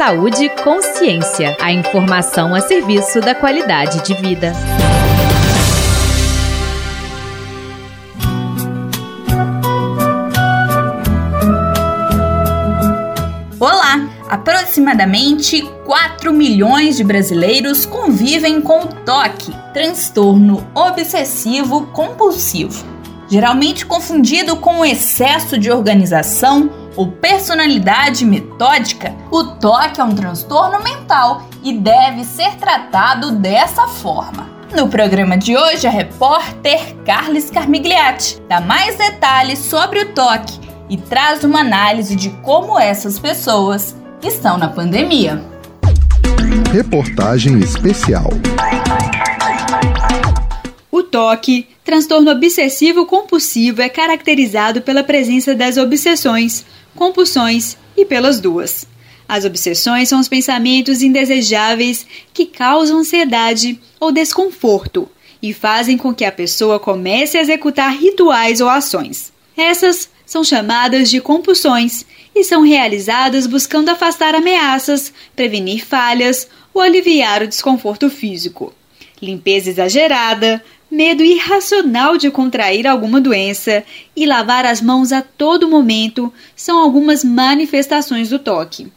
Saúde e Consciência. A informação a serviço da qualidade de vida. Olá! Aproximadamente 4 milhões de brasileiros convivem com o TOC, transtorno obsessivo compulsivo. Geralmente confundido com o excesso de organização ou personalidade metódica, o TOC é um transtorno mental e deve ser tratado dessa forma. No programa de hoje, a repórter Carles Carmigliati dá mais detalhes sobre o TOC e traz uma análise de como essas pessoas estão na pandemia. Reportagem especial. TOC, transtorno obsessivo compulsivo, é caracterizado pela presença das obsessões, compulsões e pelas duas. As obsessões são os pensamentos indesejáveis que causam ansiedade ou desconforto e fazem com que a pessoa comece a executar rituais ou ações. Essas são chamadas de compulsões e são realizadas buscando afastar ameaças, prevenir falhas ou aliviar o desconforto físico. Limpeza exagerada, medo irracional de contrair alguma doença e lavar as mãos a todo momento são algumas manifestações do toque.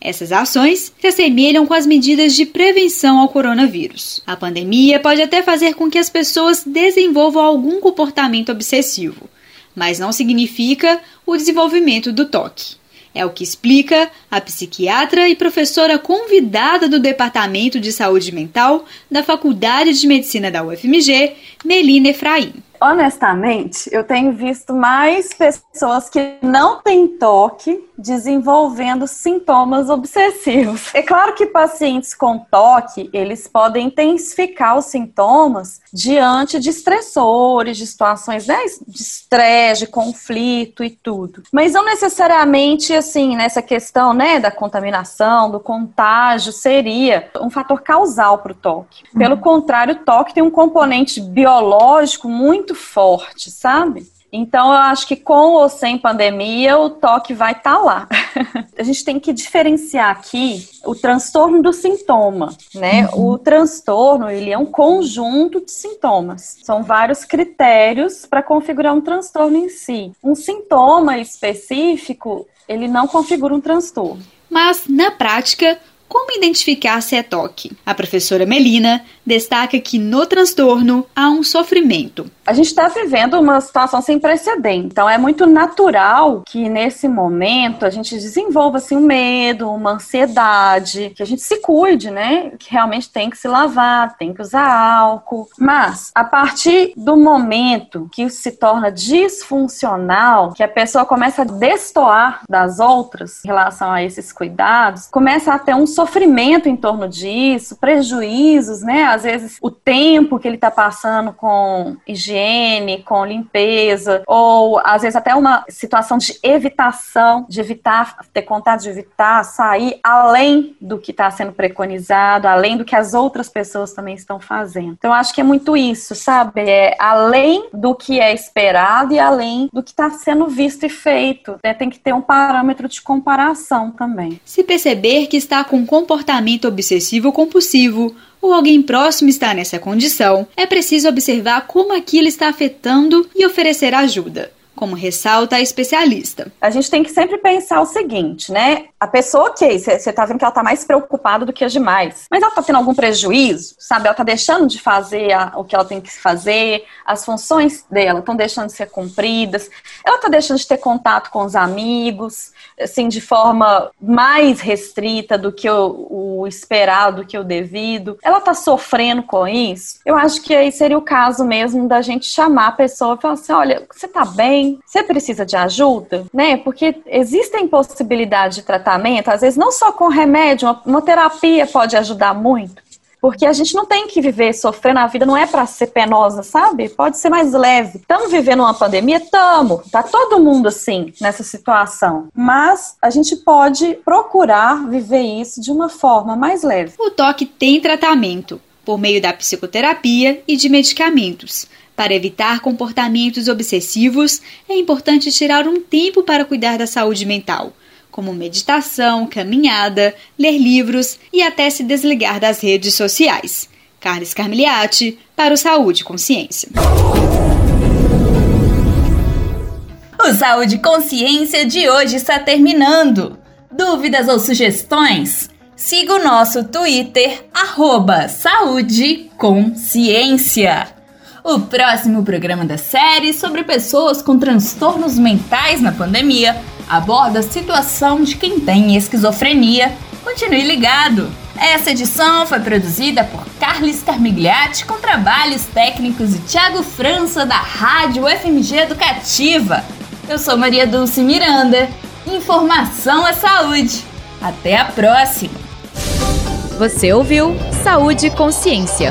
Essas ações se assemelham com as medidas de prevenção ao coronavírus. A pandemia pode até fazer com que as pessoas desenvolvam algum comportamento obsessivo, mas não significa o desenvolvimento do toque. É o que explica a psiquiatra e professora convidada do Departamento de Saúde Mental da Faculdade de Medicina da UFMG, Melina Efraim. Honestamente, eu tenho visto mais pessoas que não têm toque desenvolvendo sintomas obsessivos. É claro que pacientes com toque, eles podem intensificar os sintomas diante de estressores, de situações né, de estresse, de conflito e tudo. Mas não necessariamente assim, nessa questão, né, da contaminação, do contágio, seria um fator causal para o toque. Pelo uhum. contrário, o toque tem um componente biológico muito muito forte, sabe? Então, eu acho que com ou sem pandemia, o toque vai estar tá lá. a gente tem que diferenciar aqui o transtorno do sintoma, né? Uhum. O transtorno, ele é um conjunto de sintomas. São vários critérios para configurar um transtorno em si. Um sintoma específico, ele não configura um transtorno. Mas, na prática, como identificar se é toque? A professora Melina destaca que no transtorno há um sofrimento. A gente está vivendo uma situação sem precedente, então é muito natural que nesse momento a gente desenvolva assim, um medo, uma ansiedade, que a gente se cuide, né? Que realmente tem que se lavar, tem que usar álcool. Mas a partir do momento que isso se torna disfuncional, que a pessoa começa a destoar das outras em relação a esses cuidados, começa a ter um sofrimento em torno disso, prejuízos, né? Às vezes o tempo que ele está passando com higiene, com limpeza, ou às vezes até uma situação de evitação, de evitar ter contato, de evitar sair além do que está sendo preconizado, além do que as outras pessoas também estão fazendo. Então, acho que é muito isso, sabe? É além do que é esperado e além do que está sendo visto e feito. Né? Tem que ter um parâmetro de comparação também. Se perceber que está com comportamento obsessivo compulsivo ou alguém próximo está nessa condição, é preciso observar como aquilo está afetando e oferecer ajuda como ressalta a especialista. A gente tem que sempre pensar o seguinte, né? A pessoa, ok, você tá vendo que ela tá mais preocupada do que as demais, mas ela tá tendo algum prejuízo, sabe? Ela tá deixando de fazer a, o que ela tem que fazer, as funções dela estão deixando de ser cumpridas, ela tá deixando de ter contato com os amigos, assim, de forma mais restrita do que o, o esperado, do que o devido. Ela tá sofrendo com isso. Eu acho que aí seria o caso mesmo da gente chamar a pessoa e falar assim: olha, você tá bem? Você precisa de ajuda, né? Porque existem possibilidades de tratamento, às vezes não só com remédio, uma, uma terapia pode ajudar muito. Porque a gente não tem que viver sofrendo, a vida não é para ser penosa, sabe? Pode ser mais leve. Estamos vivendo uma pandemia? Tamo. Tá todo mundo assim, nessa situação. Mas a gente pode procurar viver isso de uma forma mais leve. O toque tem tratamento por meio da psicoterapia e de medicamentos. Para evitar comportamentos obsessivos, é importante tirar um tempo para cuidar da saúde mental, como meditação, caminhada, ler livros e até se desligar das redes sociais. Carlos Carmiliati, para o Saúde e Consciência. O Saúde Consciência de hoje está terminando. Dúvidas ou sugestões? Siga o nosso Twitter, arroba Saúde Consciência. O próximo programa da série sobre pessoas com transtornos mentais na pandemia aborda a situação de quem tem esquizofrenia. Continue ligado! Essa edição foi produzida por Carlos Carmigliati com trabalhos técnicos de Tiago França da Rádio FMG Educativa. Eu sou Maria Dulce Miranda. Informação é saúde. Até a próxima! Você ouviu Saúde e Consciência.